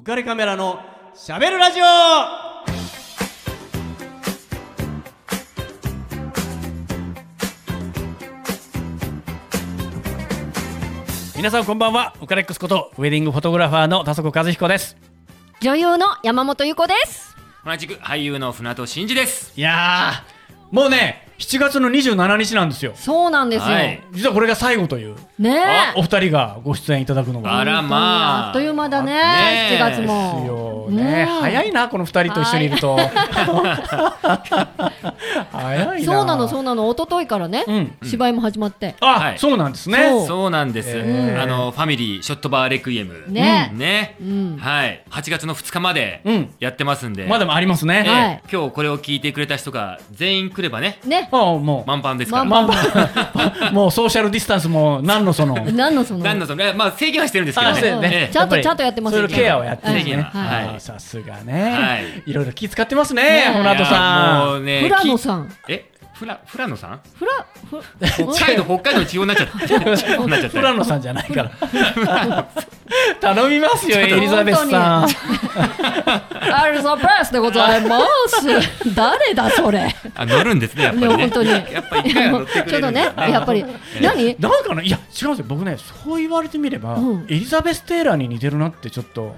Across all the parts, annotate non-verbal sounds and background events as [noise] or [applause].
浮かれカメラのしゃべるラジオ皆さんこんばんはウカレックスことウェディングフォトグラファーの田底和彦です女優の山本優子です。同じく俳優の船戸真二です。いやーもうね7月の27日なんですよそうなんですよ。はい実はこれが最後というねえ。お二人がご出演いただくのがあらまああっという間だね。ねえ7月ですも。よねうん早いなこの二人と一緒にいると早いなそうなのそうなの。一昨日からね、うん芝居も始まって。あ、はいそうなんですねそうそうなんです。えーあのファミリーショットバーレクイエム。ねね。うんはい。8月の2日までうんやってますんで。まだもありますね、ええはい今日これを聞いてくれた人が全員来ればね、ね。あもう満帆ですから。満まあ、[laughs] もうソーシャルディスタンスも何のその何のその？なんだその、まあ制限はしてるんですけどね。ねええちゃんとちゃんとやってますそういうケアをやってるね、はいさすがね、はいいろいろ気使ってますねねホナトさもうね、フラノん。さん。え、フラフラノさん？フラ、フ北海道北海道の地方になっちゃった。[laughs] 地方になっちゃった。フラノさんじゃないから [laughs] [laughs] 頼みますよエリザベスさんアルザベスでございます。[laughs] 誰だそれ。あ乗るんですねやっぱねりね。本当に。やっぱり一回は乗ってくれちょっとねやっぱり何？なんかないや違うんですよ僕ねそう言われてみれば、うんエリザベス・テイラーに似てるなってちょっと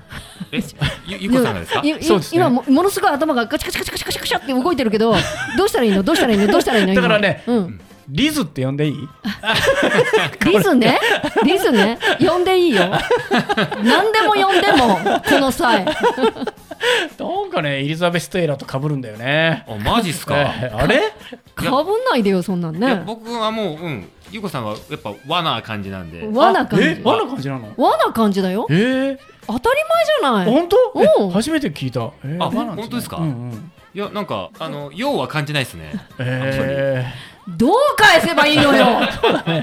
え、ゆゆこさんがですか？いいそうですね今もものすごい頭がガチカチカチカチカチカチって動いてるけど、どうしたらいいの？どうしたらいいの？どうしたらいいの？今だからねうん。リズって呼んでいい？[laughs] リズね、リズね、呼んでいいよ。何でも呼んでも、この際。なんかねエリザベス・テイラーと被るんだよねあマジっすか？[laughs] えーあれ？かぶんないでよ、そんなんいやね。僕はもううんゆこさんはやっぱ和な感じなんで。和な感じ。和な感じなの？和な感じだよ。えー、当たり前じゃない。本当？うんえ初めて聞いた、えーあ和なん本当ですか？うんうんいやなんかあの用は感じないですね。えどう返せばいいのよ。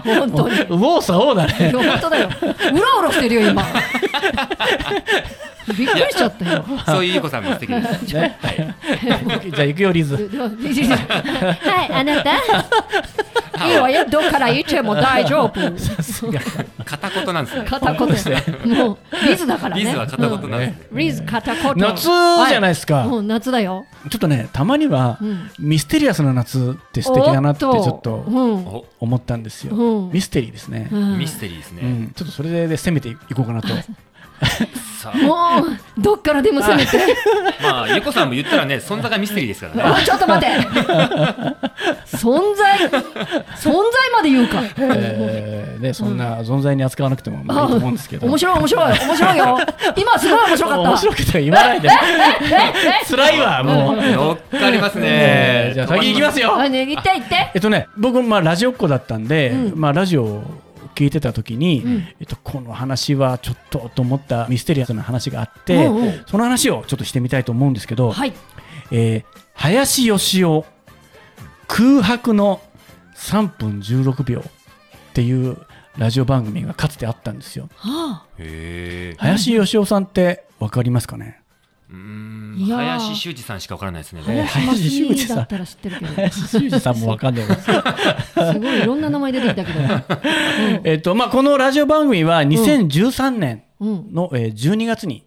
本当に。ー、右往左往だね本当だよ。うろうろしてるよ、今。[laughs] びっくりしちゃったよ。[laughs] そういうゆこさんも素敵です。[laughs] ねじゃあ行くよリズはい、あなた。いいわよ、どっから行っても大丈夫。片言なんですね。片言ですもう、リズだからね。リズは片言なんですリズ片言。夏じゃないですか、うん、夏だよ。ちょっとねたまには、うんミステリアスな夏って素敵だなってちょっと思ったんですよ、うんミステリーですね、うんミステリーですね。うん、ちょっとそれで攻めていこうかなともう、どっからでも攻めて。[laughs] まあゆこさんも言ったらね存在がミステリーですからね。あ、ちょっと待って。存在、存在まで言うか。えーね、そんな存在に扱わなくてもまあいいと思うんですけど面白い、面白い、面白いよ。今すごい面白かった。面白くて言わないで辛いわもう、乗っかりますね。えーじゃあ先行きますよあね、言って言って。えっとね僕まあラジオっ子だったんで、うんまあラジオを聞いてた時に、んえっと、この話はちょっとと思ったミステリアスな話があって、うんうんその話をちょっとしてみたいと思うんですけど、はい。えー林芳雄空白の3分16秒っていうラジオ番組がかつてあったんですよ。はあ。へえ。林芳雄さんってわかりますかね？うーん林修二さんしかわからないですね。えー林修二さん二だったら知ってるけど。林修二さんもわかんないです。[laughs] すごいいろんな名前出てきたけど。えっとまあ、このラジオ番組は2013年うん。の、えー12月に、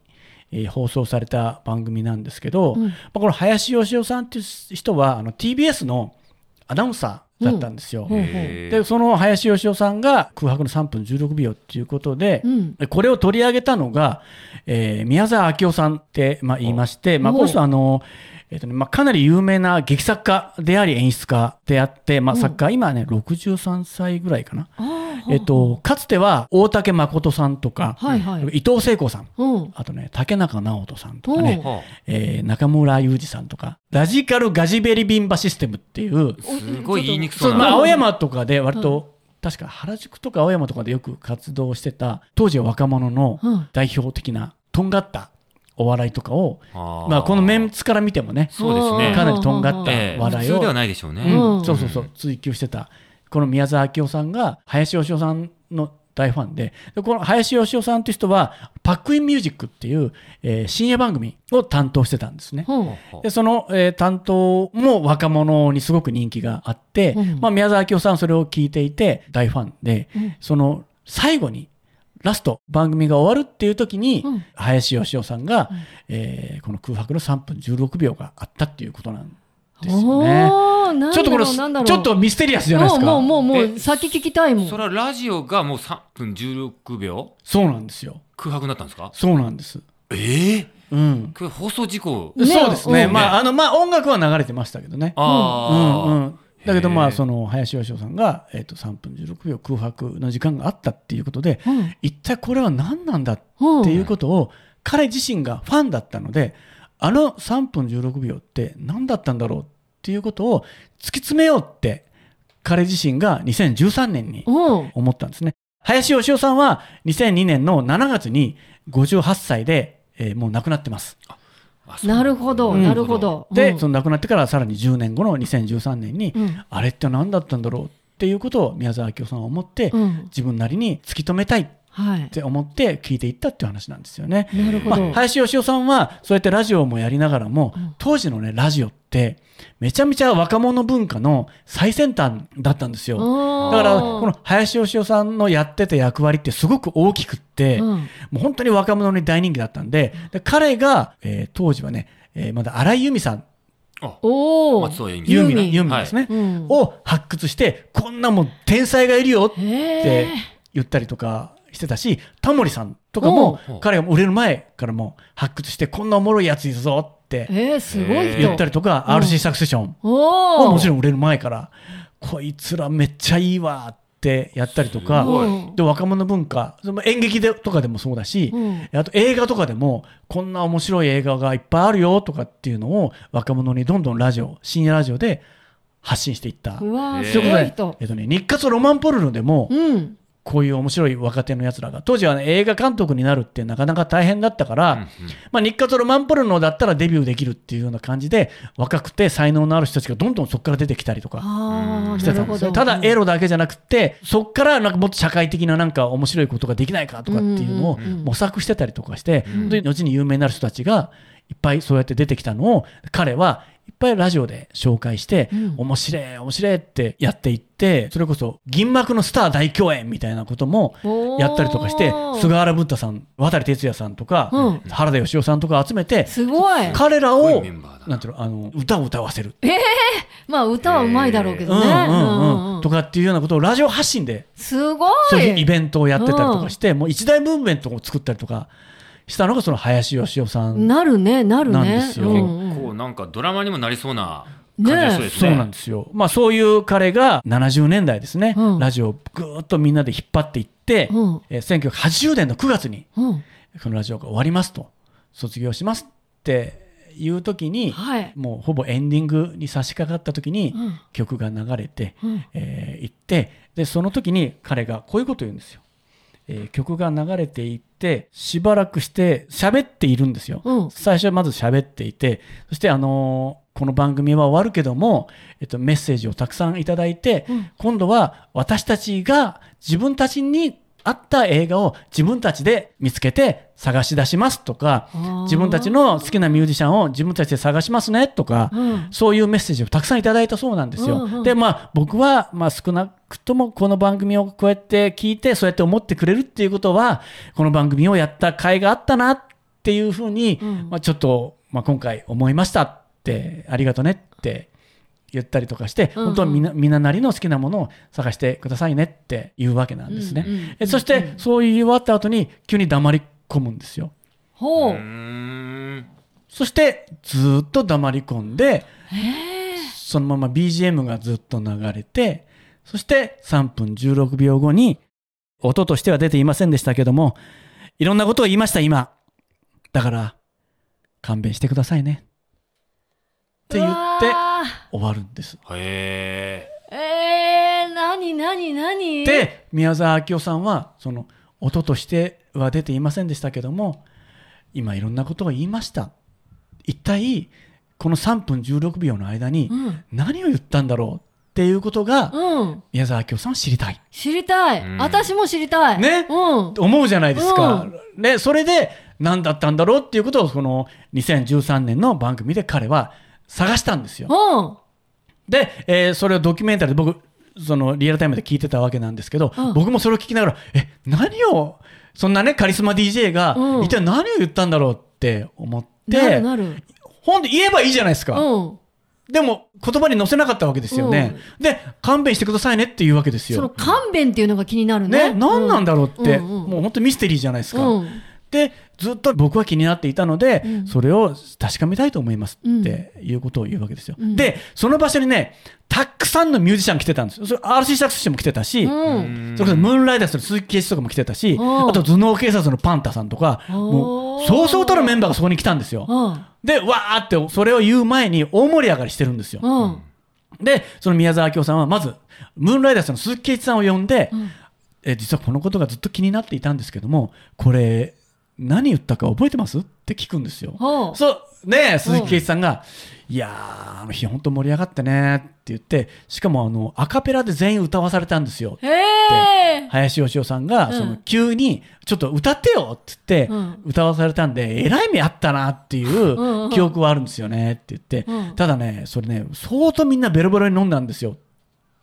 えー放送された番組なんですけど、うんまあ、この林芳雄さんっていう人はあの TBS のアナウンサーだったんですよ。うん。へでその林芳雄さんが空白の3分16秒っていうことで、うん。これを取り上げたのが、えー宮沢明夫さんって、まあ、言いまして、まあ、おこの人はあの、えっとねまあ、かなり有名な劇作家であり演出家であって、まあ、うん。作家、今はね63歳ぐらいかな。えっと、かつては大竹誠さんとか、はいはい。伊藤聖子さん。うん。あとね竹中直人さんとかね、はえー中村雄二さんとか。ラジカルガジベリビンバシステムっていう。あすごい言いにくそそううな。まあ青山とかで割と、確か原宿とか青山とかでよく活動してた当時は若者のうん。代表的なとんがったお笑いとかを、まあ、このメンツから見てもねそうですね。かなりとんがったええ。笑いを、普通ではないでしょうね。うん。うん。そうそうそう追求してたこの宮沢明夫さんが林芳雄さんの大ファンででこの林芳雄さんという人はパックインミュージックっていう、えー深夜番組を担当してたんですね。うん。でその、えー担当も若者にすごく人気があって、うんまあ、宮沢明夫さんはそれを聞いていて大ファンで、うんその最後にラスト番組が終わるっていう時に、うん林芳雄さんが、えーこの空白の3分16秒があったっていうことなんですよね。ちょっとこれちょっとミステリアスじゃないですか。もうもうもうもえう先聞きたいもんそれはラジオがもう3分16秒そうなんですよ。空白になったんですか？そうなんです。ええうん。放送事故ねそうですね。うんまああのまあ音楽は流れてましたけどね。うんああ、うん。だけどまあその林芳雄さんがえっ、と3分16秒空白の時間があったっていうことで、うん一体これは何なんだっうんていうことを彼自身がファンだったのであの3分16秒って何だったんだろうっていうことを突き詰めようって彼自身が2013年にう。ん思ったんですね。林芳雄さんは2002年の7月に58歳で、えーもう亡くなってます。なるほど、うん。なるほど。で、うん。その亡くなってからさらに10年後の2013年に、うん。あれって何だったんだろうっていうことを宮沢明夫さんは思って、うん。自分なりに突き止めたい。っはい。て思って聞いていったっていう話なんですよね。なるほど。まあ、林芳雄さんはそうやってラジオもやりながらも、うん当時のねラジオってめちゃめちゃ若者文化の最先端だったんですよ。だからこの林芳雄さんのやってた役割ってすごく大きくって、うんもう本当に若者に大人気だったんでで彼が、えー当時はね、えーまだ荒井由実さんあおお。松尾由ユーミンユーミンですね、うんを発掘してこんなもん天才がいるよって。言ったりとかしてたしタモリさんとかも彼が売れる前からもう発掘してこんなおもろいやついるぞってえー、すごい人。言ったりとか、うん RC サクセションおはお。もちろん売れる前からこいつらめっちゃいいわってやったりとかで若者文化その演劇でとかでもそうだし、うんあと映画とかでもこんな面白い映画がいっぱいあるよとかっていうのを若者にどんどんラジオ深夜ラジオで発信していった。うわ。えっとね、日活ロマンポルノでもうん。こういう面白い若手のやつらが。当時は、ね、映画監督になるってなかなか大変だったから、うんうん。まあ、日活ロマンポルノだったらデビューできるっていうような感じで若くて才能のある人たちがどんどんそこから出てきたりとかしなるほど。てたんですよ。ただエロだけじゃなくてそこからなんかもっと社会的ななんか面白いことができないかとかっていうのをうんうんうん模索してたりとかして、うん。で後に有名になる人たちがいっぱいそうやって出てきたのを彼はいっぱいラジオで紹介して、うん。面白い面白いってやっていってそれこそ銀幕のスター大共演みたいなこともやったりとかして菅原文太さん渡哲也さんとか、うん。原田芳雄さんとか集めてすごい。彼らをな。んていうのあの歌を歌わせる、まあ、歌はうまいだろうけどね。うんうん。うんうんうん。とかっていうようなことをラジオ発信ですごい。そういうイベントをやってたりとかして、もう一大ムーブメントを作ったりとかしたのがその林芳雄さん、なるね、なるね。なんですよ。うん結うん。構なんかドラマにもなりそうな感じがそうですそうね。なんですよ、まあ、そういう彼が70年代ですね、うん。ラジオをぐーっとみんなで引っ張っていって、うん。えー1980年の9月にうん。このラジオが終わりますと卒業しますっていう時に、はい。もうほぼエンディングに差し掛かった時にうん。曲が流れて、うん。えー行ってでその時に彼がこういうことを言うんですよ、えー曲が流れていってしばらくして喋っているんですよ、うん。最初はまず喋っていてそしてあのーこの番組は終わるけども、えっと、メッセージをたくさんいただいて、うん。今度は私たちが自分たちに合った映画を自分たちで見つけて探し出しますとか自分たちの好きなミュージシャンを自分たちで探しますねとか、うん。そういうメッセージをたくさんいただいたそうなんですよ。うんうん。で、まあ、僕は、まあ、少なくともこの番組をこうやって聞いて、そうやって思ってくれるっていうことは、この番組をやった甲斐があったなっていうふうに、うん。まあ、ちょっと、まあ、今回思いましたって、ありがとねって言ったりとかして、うんうん本当はみんなみんななりの好きなものを探してくださいねっていうわけなんですね。うんうんえそして、そう言い終わった後に、急に黙り込むんですよ。ほう。そして、ずーっと黙り込んで。そのまま BGM がずっと流れて、そして3分16秒後に、音としては出ていませんでしたけども、いろんなことを言いました、今。だから、勘弁してくださいね。って言って終わるんです。へーえー、なになになにで、宮沢明夫さんは、その、音としては出ていませんでしたけども、今いろんなことを言いました。一体、この3分16秒の間にうん。何を言ったんだろうっていうことが、うん。宮沢明夫さんは知りたい。知りたい。うん私も知りたい。ねうん。思うじゃないですか。ね、それで何だったんだろうっていうことをこの2013年の番組で彼は探したんですよ。うん。で、えーそれをドキュメンタリーで僕そのリアルタイムで聞いてたわけなんですけど、うん僕もそれを聞きながらえ何をそんなねカリスマ DJ がうん一体何を言ったんだろうって思って、なるなる。ほんで言えばいいじゃないですか、うん。でも言葉に載せなかったわけですよね、で勘弁してくださいねっていうわけですそのよ。勘弁っていうのが気になるね。ね、何なんだろうって、うんうんもう本当ミステリーじゃないですか。うん。でずっと僕は気になっていたので、うんそれを確かめたいと思いますっていうことを言うわけですよ。うんでその場所にねたくさんのミュージシャン来てたんですよ。それ RC サクセションも来てたし、うん。それこそムーンライダースの鈴木圭一とかも来てたし、うんあと頭脳警察のパンタさんとか、もうそうそうたるメンバーがそこに来たんですよ。うん。で、わーってそれを言う前に大盛り上がりしてるんですよ。うん。で、その宮沢明夫さんはまず、ムーンライダースの鈴木圭一さんを呼んで、うんえ実はこのことがずっと気になっていたんですけども、これ、何言ったか覚えてます？って聞くんですよ。そう、ねえ鈴木圭一さんが、いやー、あの日本当盛り上がってねって言って、しかもあの、アカペラで全員歌わされたんですよ。へえ。林芳雄さんが、うん。その急に、ちょっと歌ってよって言ってうん、歌わされたんで、えらい目あったなっていんう記憶はあるんですよねって言って。うん、ただね、それね、相当みんなベロベロに飲んだんですよっ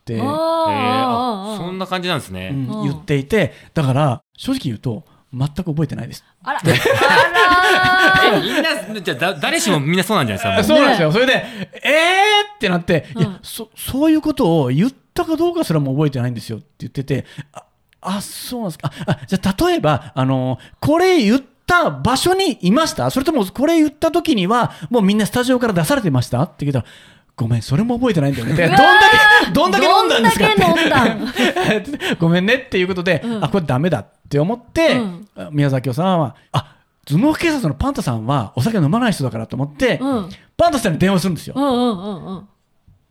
て、そんな感じなんですね。うん。言っていて、だから、正直言うと、全く覚えてないです。あら。あらえみんな、じゃ誰しもみんなそうなんじゃないですか？そうなんですよ。それで、えーってなって、いうんや、そ、そういうことを言ったかどうかすらも覚えてないんですよって言ってて、あ、あそうなんですか？あ、あじゃあ例えば、あの、これ言った場所にいました？それともこれ言った時には、もうみんなスタジオから出されてました？って聞いたら、ごめん、それも覚えてないんだよね。でどんだけ、どんだけ飲んだんですかってごめんねっていうことで、うんあ、これダメだって思って、うん宮崎さんは、あ、頭脳警察のパンタさんはお酒飲まない人だからと思って、うんパンタさんに電話するんですよ。うんうんうんうん。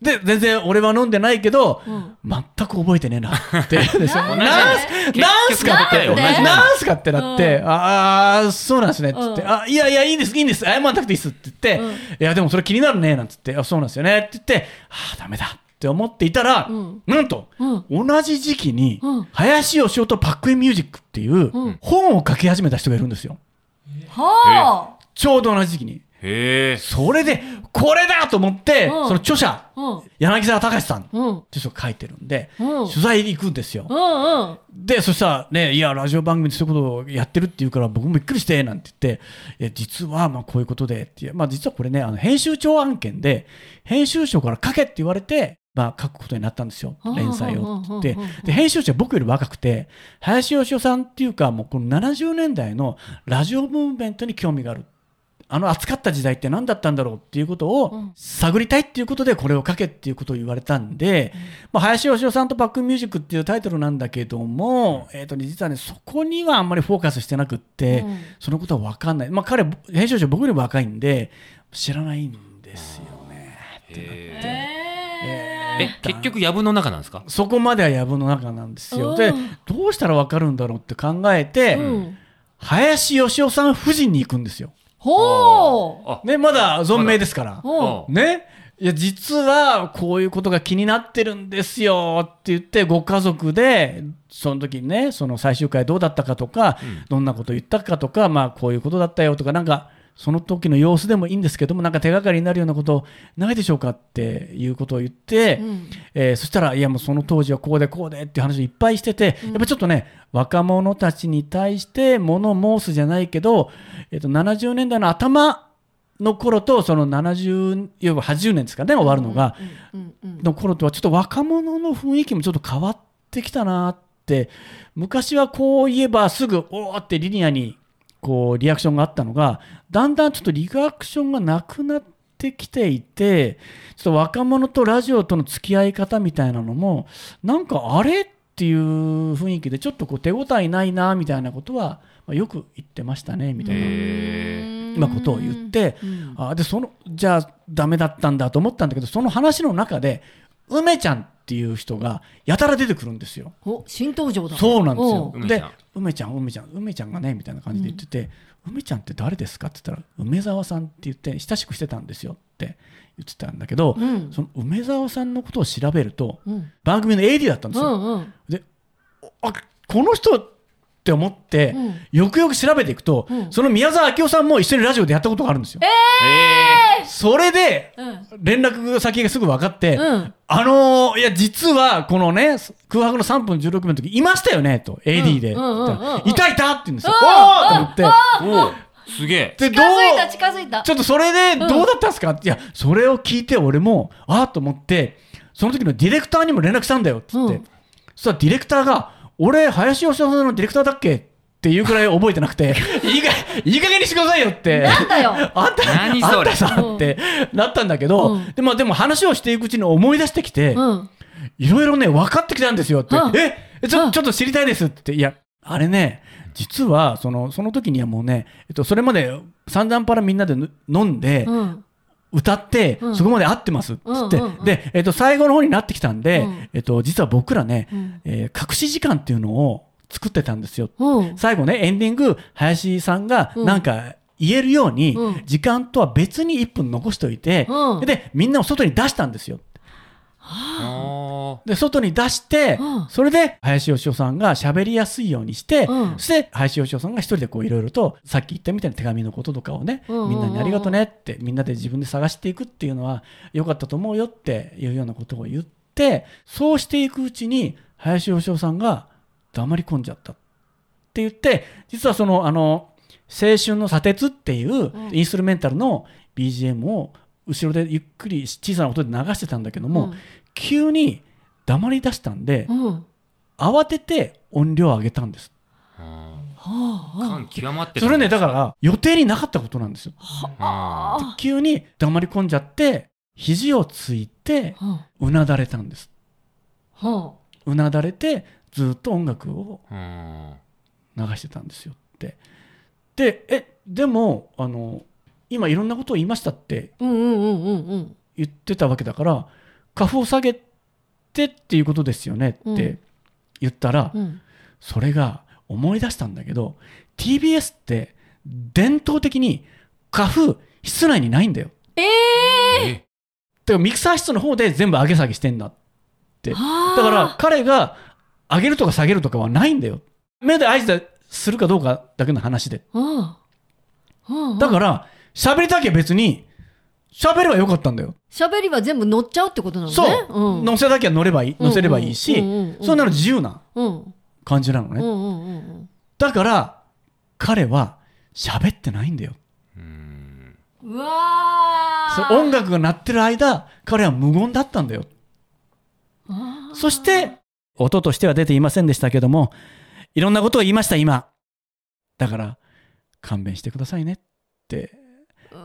で、全然俺は飲んでないけど、うん。全く覚えてねえなって。で？しょなんでなんすなんすかって、なんすか？ってなって、うん。ああ、そうなんですね、つって、うん。あ、いやいや、いいです、いいんです、謝らなくていいですって言って、うん。いや、でもそれ気になるね、なんつって、あ、そうなんですよね、って言って、ああ、ダメだって思っていたら、うん。なんと、うん。同じ時期に、うん。林芳雄とパックインミュージックっていううん。本を書き始めた人がいるんですよ。はちょうど同じ時期に。へえ。それで、これだと思って、うん。その著者、柳沢隆さんってうん人が書いてるんで、うん。取材に行くんですよ。で、そしたらね、いや、ラジオ番組でそういうことをやってるって言うから、僕もびっくりして、なんて言って、いや、実は、まあ、こういうことで、ってまあ、実はこれね、あの、編集長案件で、編集長から書けって言われて、まあ、書くことになったんですよ。は。あ連載をって言って。で、編集長は僕より若くて、林芳雄さんっていうか、もうこの70年代のラジオムーブメントに興味がある。あの熱かった時代って何だったんだろうっていうことうをん。探りたいっていうことでこれを書けっていうことを言われたんで、まあ、林芳雄さんとバックミュージックっていうタイトルなんだけども、えーとね、実はねそこにはあんまりフォーカスしてなくって、うん。そのことは分かんない、まあ、彼編集長僕より若いんで知らないんですよね。ええ、結局、藪の中なんですか？そこまでは藪の中なんですよ。でうん。どうしたら分かるんだろうって考えて、うん。林芳雄さん夫人に行くんですよ。ほう。あ、ね、まだ存命ですから。ね。いや、実は、こういうことが気になってるんですよって言って、ご家族で、その時にね、その最終回どうだったかとか、どんなこと言ったかとか、まあ、こういうことだったよとか、なんか、その時の様子でもいいんですけども、なんか手がかりになるようなことないでしょうかっていうことを言って、うん。えーそしたら、いや、もうその当時はこうでこうでっていう話をいっぱいしてて、やっぱちょっとね、若者たちに対して物申すじゃないけど、えっと70年代の頭の頃と、その70、要は80年ですかね、終わるのが、うんうん。の頃とはちょっと若者の雰囲気もちょっと変わってきたなって、昔はこう言えばすぐ、おーってリニアにこうリアクションがあったのが、だんだんちょっとリアクションがなくなってきていて、ちょっと若者とラジオとの付き合い方みたいなのも、なんかあれっていう雰囲気で、ちょっとこう手応えないなみたいなことは、まあよく言ってましたねみたいな。ことを言って、うんあでそのじゃあダメだったんだと思ったんだけどその話の中で梅ちゃんっていう人がやたら出てくるんですよ。お新登場だ。そうなんですよお。で梅ちゃん梅ちゃん梅ちゃんがねみたいな感じで言ってて、梅ちゃんって誰ですか？って言ったら梅沢さんって言って親しくしてたんですよって言ってたんだけど、うんその梅沢さんのことを調べるとうん番組の AD だったんですよ。うんうん。であこの人っって思って、うん。よくよく調べていくと、うん。その宮沢明夫さんも一緒にラジオでやったことがあるんですよ。えそれでうん。連絡先がすぐ分かって、うん。あのーいや実はこのね空白の3分16秒の時いましたよねと AD で、いたいたって言うんですよ。うんおーと思って。ー、おおすげえ。で近づいた近づいた。ちょっとそれでどうだったんですか、いやそれを聞いて俺もああと思ってその時のディレクターにも連絡したんだよっつって、うん。そしたらディレクターが俺林芳雄さんのディレクターだっけっていうくらい覚えてなくて。[laughs] いいかいい加減にしてくださいよって。なんだよ。[laughs] あんた何それ。あんたさってなったんだけど、うん。でもでも話をしていくうちに思い出してきて、うん。いろいろね、分かってきたんですよって。うん。えちょ、うん。ちょっと知りたいですって。いや、あれね、実は、その、その時にはもうね、えっと、それまで散々パラみんなでぬ飲んで、うん歌って、うん。そこまで合ってます？っつって、で、えっと、最後の方になってきたんで、うん。えっと、実は僕らね、うん。えー隠し時間っていうのを作ってたんですよ。うん。最後ね、エンディング、林さんがうん。なんか言えるように、うん。時間とは別に1分残しておいて、うん。で、みんなを外に出したんですよ。あで、外に出して、うん。それで林芳雄さんが喋りやすいようにして、うん。そして林芳雄さんが一人でこういろいろと、さっき言ったみたいな手紙のこととかをね、みんなにありがとねって、みんなで自分で探していくっていうのは良かったと思うよっていうようなことを言って、そうしていくうちに林芳雄さんが黙り込んじゃったって言って、実はその、あの、青春の砂鉄っていううん。インストゥルメンタルの BGM を後ろでゆっくり小さな音で流してたんだけども、うん。急に黙り出したんで、うん。慌てて音量を上げたんです。感極まってたそれね、だから予定になかったことなんですよ。あ。あ。急に黙り込んじゃって、肘をついて、はうなだれたんです。うなだれて、ずっと音楽を流してたんですよ。って。で、え、でも、あの、今いろんなことを言いましたってうんうんうんうんうん。言ってたわけだから、花粉を下げてっていうことですよねうんって言ったら、うん。それが思い出したんだけど TBS って伝統的に花粉室内にないんだよ。えええだからミキサー室の方で全部上げ下げしてんだって。だはあ。から彼が上げるとか下げるとかはないんだよ。目で合図するかどうかだけの話で。うんうんだから喋りたきゃ別に喋ればよかったんだよ。喋りは全部乗っちゃうってことなのね。そう、ん。乗せなきゃ乗ればいい乗せればいいし、うんうんうんうん。そんなの自由なうん感じなのね、うんうんうんだから彼は喋ってないんだよ。うん。うんうわー。そう音楽が鳴ってる間彼は無言だったんだよ。そして音としては出ていませんでしたけどもいろんなことを言いました今。だから勘弁してくださいねって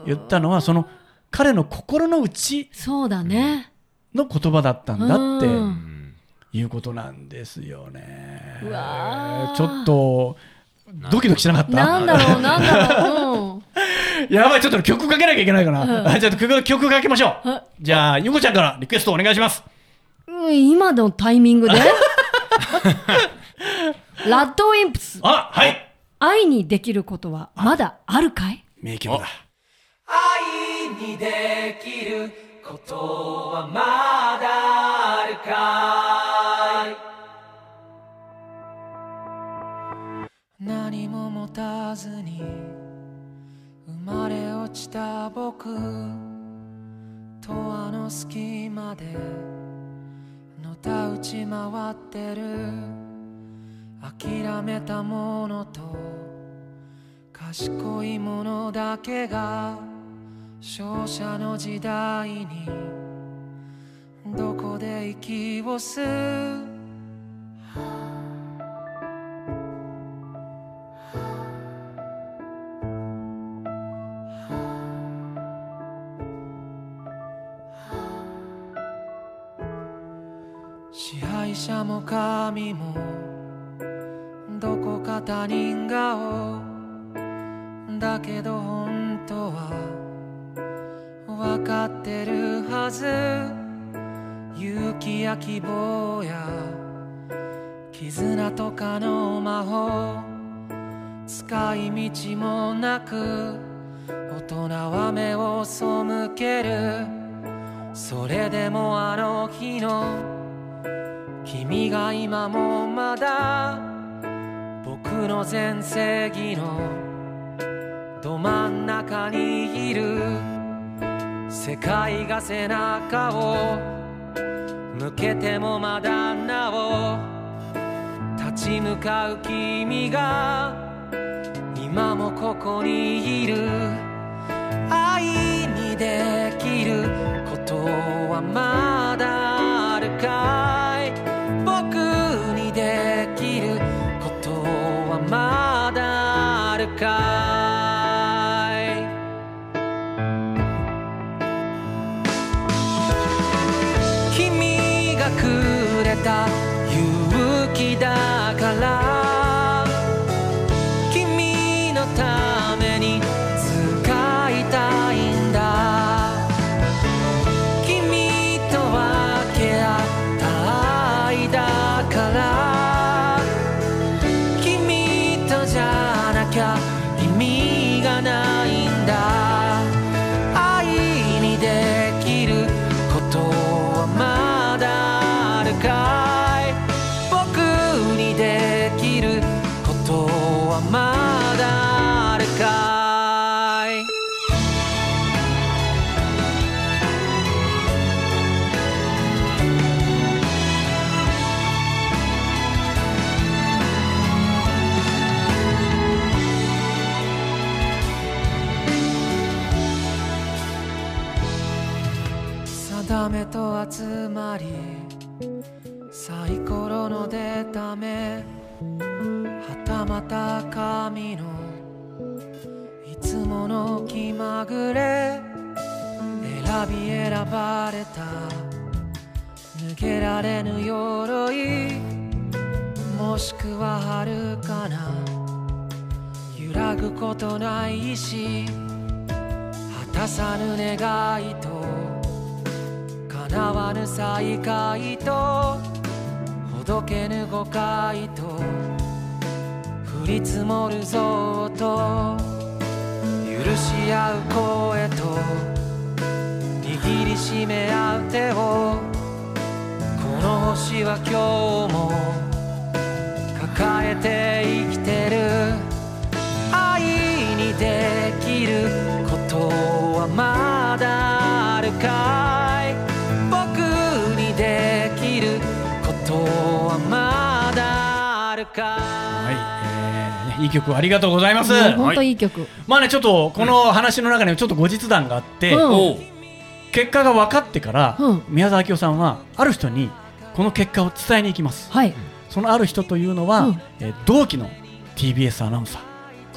言ったのはその彼の心の内そうだね。の言葉だったんだっていうことなんですよね。ちょっとドキドキしなかった？なんだろうなんだろう。うん。[laughs] やばいちょっと曲かけなきゃいけないかな、うん。あちょっと曲曲かけましょう。はじゃあゆこちゃんからリクエストお願いします。うん今のタイミングで？[laughs] ラッドウィンプス。あはい。愛にできることはまだあるかい？名曲だ。愛にできることはまだあるかい？何も持たずに生まれ落ちた僕。とあの隙間でのたうち回ってる。諦めたものと賢いものだけが勝者の時代にどこで息を吸う？支配者も神もどこか他人顔だけど本当はかってるはず。勇気や希望や絆とかの魔法。使い道もなく大人は目を背ける。それでもあの日の君が今もまだ僕僕の全盛期のど真ん中にいる。世界が背中を向けてもまだなお立ち向かう君が今もここにいる。愛にできることはまだあるかい？僕にできることはまだあるかい？たまた神のいつもの気まぐれ選び選ばれた抜けられぬ鎧もしくは遥かな揺らぐことないし果たさぬ願いと叶わぬ再会とほどけぬ誤解と降り積もるぞと許し合う声と握りしめ合う手をこの星は今日も抱えて生きてる。愛にできることはまだあるかい？僕にできることはまだあるかい？はい、ねいい曲ありがとうございます。本当いい曲。まあねちょっとこの話の中にちょっと後日談があって、結果が分かってから、うん宮沢明夫さんはある人にこの結果を伝えに行きます。はい。そのある人というのは、うんえー同期の TBS アナウンサー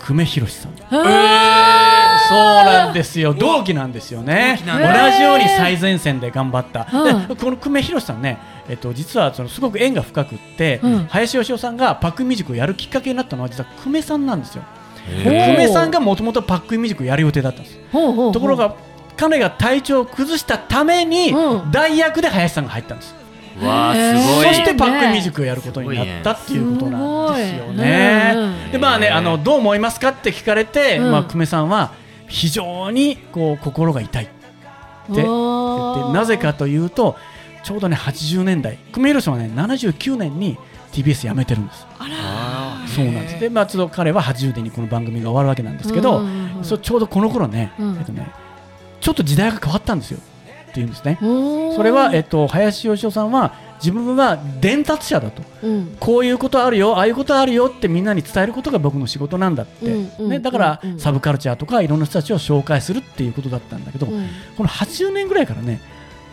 久米宏さん。えそうなんですよ。同期なんですよね。同じように最前線で頑張った、うん。でこの久米宏さんね、えっと、実はそのすごく縁が深くって、うん。林芳雄さんがパックンミュージックをやるきっかけになったのは実は久米さんなんですよ。へ久ー米さんがもともとパックンミュージックをやる予定だったんです。ほうほうほう。ところ、が彼が体調を崩したために、うん。代役で林さんが入ったんです。わあすごい。そしてパックンミュージックをやることになったっていうことなんですよね。うんうん。でまあねあのどう思いますかって聞かれて、うん。まあ久米さんは非常にこう心が痛いって言ってなぜかというとちょうどね80年代久米宏さんはね79年に TBS 辞めてるんです。そうなんです。でまあちょっと彼は80年にこの番組が終わるわけなんですけど、うんうそうちょうどこの頃ね、うん。えっとねちょっと時代が変わったんですよ。っていうんですね。そそれは、えっと、林芳雄さんは自分は伝達者だと。うん。こういうことあるよああいうことあるよってみんなに伝えることが僕の仕事なんだって、うんうんね、だから、うんうん。サブカルチャーとかいろんな人たちを紹介するっていうことだったんだけど、うん。この80年ぐらいからね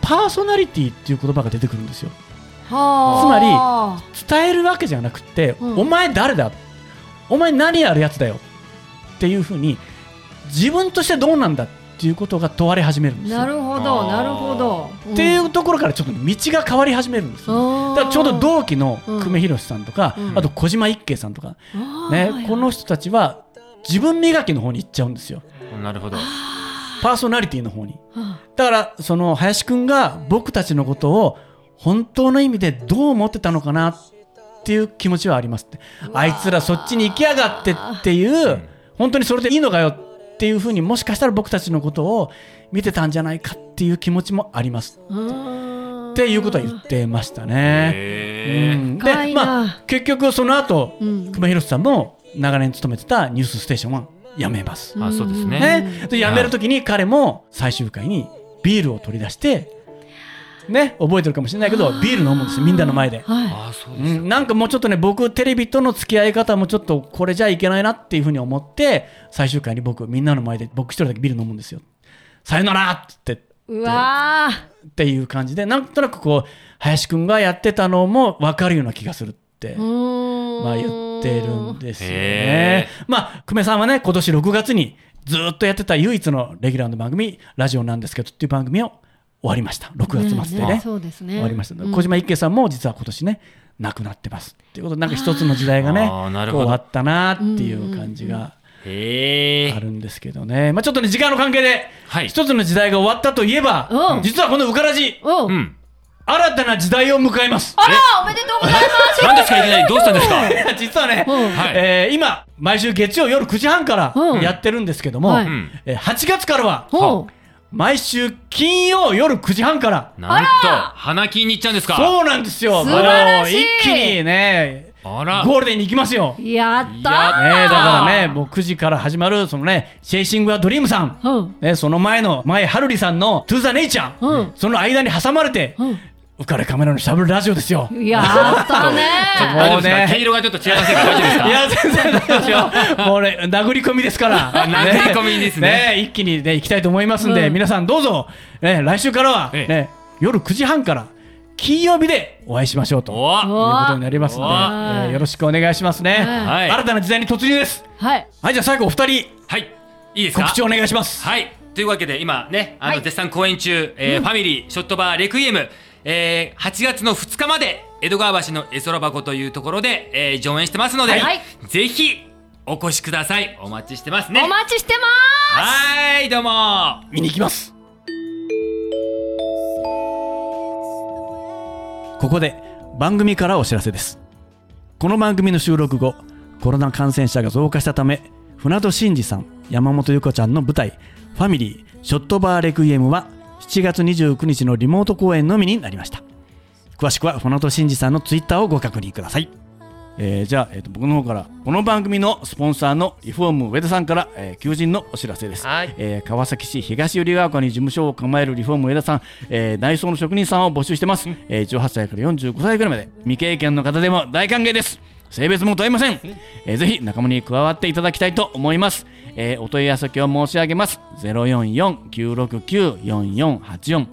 パーソナリティっていう言葉が出てくるんですよ。はあ。伝えるわけじゃなくて、うん。お前誰だ？お前何やるやつだよ？っていうふうに自分としてどうなんだ？っていうことが問われ始めるんですよ。なるほどなるほど。っていうところからちょっと道が変わり始めるんですよ。だからちょうど同期の久米宏さんとか、うん。あと小島一慶さんとか、ねねこの人たちは自分磨きの方に行っちゃうんですよ。なるほど。パーソナリティの方に。だからその林くんが僕たちのことを本当の意味でどう思ってたのかなっていう気持ちはありますって。あいつらそっちに行きやがってっていう本当にそれでいいのかよっていうふうにもしかしたら僕たちのことを見てたんじゃないかっていう気持ちもあります。っていうことは言ってましたね。うん。でまあ結局その後うん。久米宏さんも長年勤めてたニュースステーションは辞めます。あそうですね。ね、で辞める時に彼も最終回にビールを取り出して、ね、覚えてるかもしれないけどビール飲むんですよみんなの前で。はあそうなんかもうちょっとね僕テレビとの付き合い方もちょっとこれじゃいけないなっていうふうに思って最終回に僕みんなの前で僕一人だけビール飲むんですよ。さよならってい。うわっていう感じでなんとなくこう林くんがやってたのも分かるような気がするって。まあ言ってるんですよへね。まあ久米さんはね今年6月にずっとやってた唯一のレギュラーの番組「ラジオなんですけど」っていう番組を終わりました。6月末でね。そうですね。終わりました、うん。小島一慶さんも実は今年ね亡くなってます。っていうことでなんか一つの時代がねあーなるほど。こう終わったなっていう感じがあるんですけどね、まあ、ちょっとね時間の関係ではい。一つの時代が終わったといえば、う。ん実はこの「うからじおう。うん。新たな時代を迎えます。あら、おめでとうございます。[laughs] 何ですかいきなり。どうしたんですか？[laughs] 実はね、う。んはい。えー今毎週月曜夜9時半からう。んやってるんですけども、はえー8月からはほう。毎週金曜夜9時半から。なんと花金に行っちゃうんですか？そうなんですよ。素晴らしい。もう一気にねあら。ゴールデンに行きますよ。やったー。ね、だからね、もう9時から始まる、そのね、チェイシング・ア・ドリームさん、うん。ね、その前の、前はるりさんの、トゥ・ザ・ネイチャー、うん。その間に挟まれて、うん。浮かれカメラのしゃべるラジオですよ。やったねもうねか？毛色がちょっと違いませんか大丈夫ですか？いや、全然大丈夫ですよ。もうね、殴り込みですから。殴り込みですね一気にね、行きたいと思いますんで、うん皆さんどうぞ、ね、来週からは、夜9時半から、金曜日でお会いしましょうと。おいうことになりますので、おえーよろしくお願いしますね。はい新たな時代に突入です。はい。はい、じゃあ最後お二人、はいいいですか？告知お願いします。はい。というわけで、今ね、あの、はい絶賛公演中、えーファミリー、ショットバー、レクイエム、えー8月の2日まで、江戸川橋の絵空箱というところで、えー上演してますので、はい。ぜひ、お越しください。お待ちしてますね。お待ちしてまはーい、どうも。見に行きます。ここで番組からお知らせです。この番組の収録後コロナ感染者が増加したため船戸真二さん山本由子ちゃんの舞台「ファミリーショットバーレクイエム」は7月29日のリモート公演のみになりました。詳しくは船戸真二さんのツイッターをご確認ください。えーじゃあ、えーと僕の方からこの番組のスポンサーのリフォーム上田さんから、えー求人のお知らせです、はい。えー川崎市東百合ヶ丘に事務所を構えるリフォーム上田さん、えー内装の職人さんを募集してます、えー18歳から45歳ぐらいまで未経験の方でも大歓迎です。性別も問いません、えーぜひ仲間に加わっていただきたいと思います、えーお問い合わせ先を申し上げます044-969-4484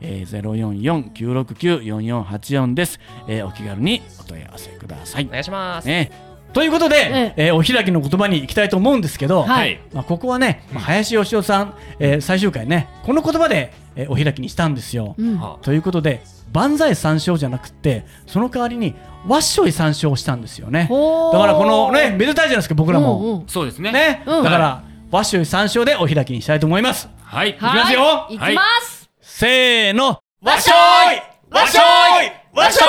えー、044-969-4484です、えーお気軽にお問い合わせくださいお。願いします。ね、ということで、えーお開きの言葉に行きたいと思うんですけど、はいまあ、ここはね、まあ林芳雄さん、えー最終回ねこの言葉で、えーお開きにしたんですよ。す。うん。はということで万歳三唱じゃなくてその代わりにわっしょい三唱をしたんですよね。だからこのねめでたいじゃないですか僕らも。うんうんそうですね。ね、うんだから、わっしょい三唱でお開きにしたいと思います。はい。いきますよはいいきます。せーのわっしょいわっしょいわっしょい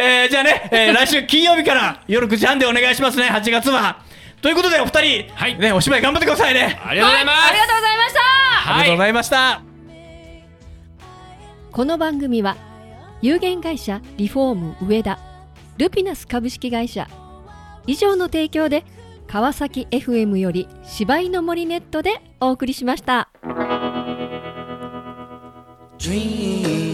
えー、じゃあね、えー、来週金曜日から夜9時半でお願いしますね、8月は。ということで、お二人、はいね、お芝居頑張ってくださいね。ありがとうございます。ありがとうございました。ありがとうございました。この番組は有限会社リフォーム上田ルピナス株式会社以上の提供で川崎 FM より芝居の森ネットでお送りしました。Dream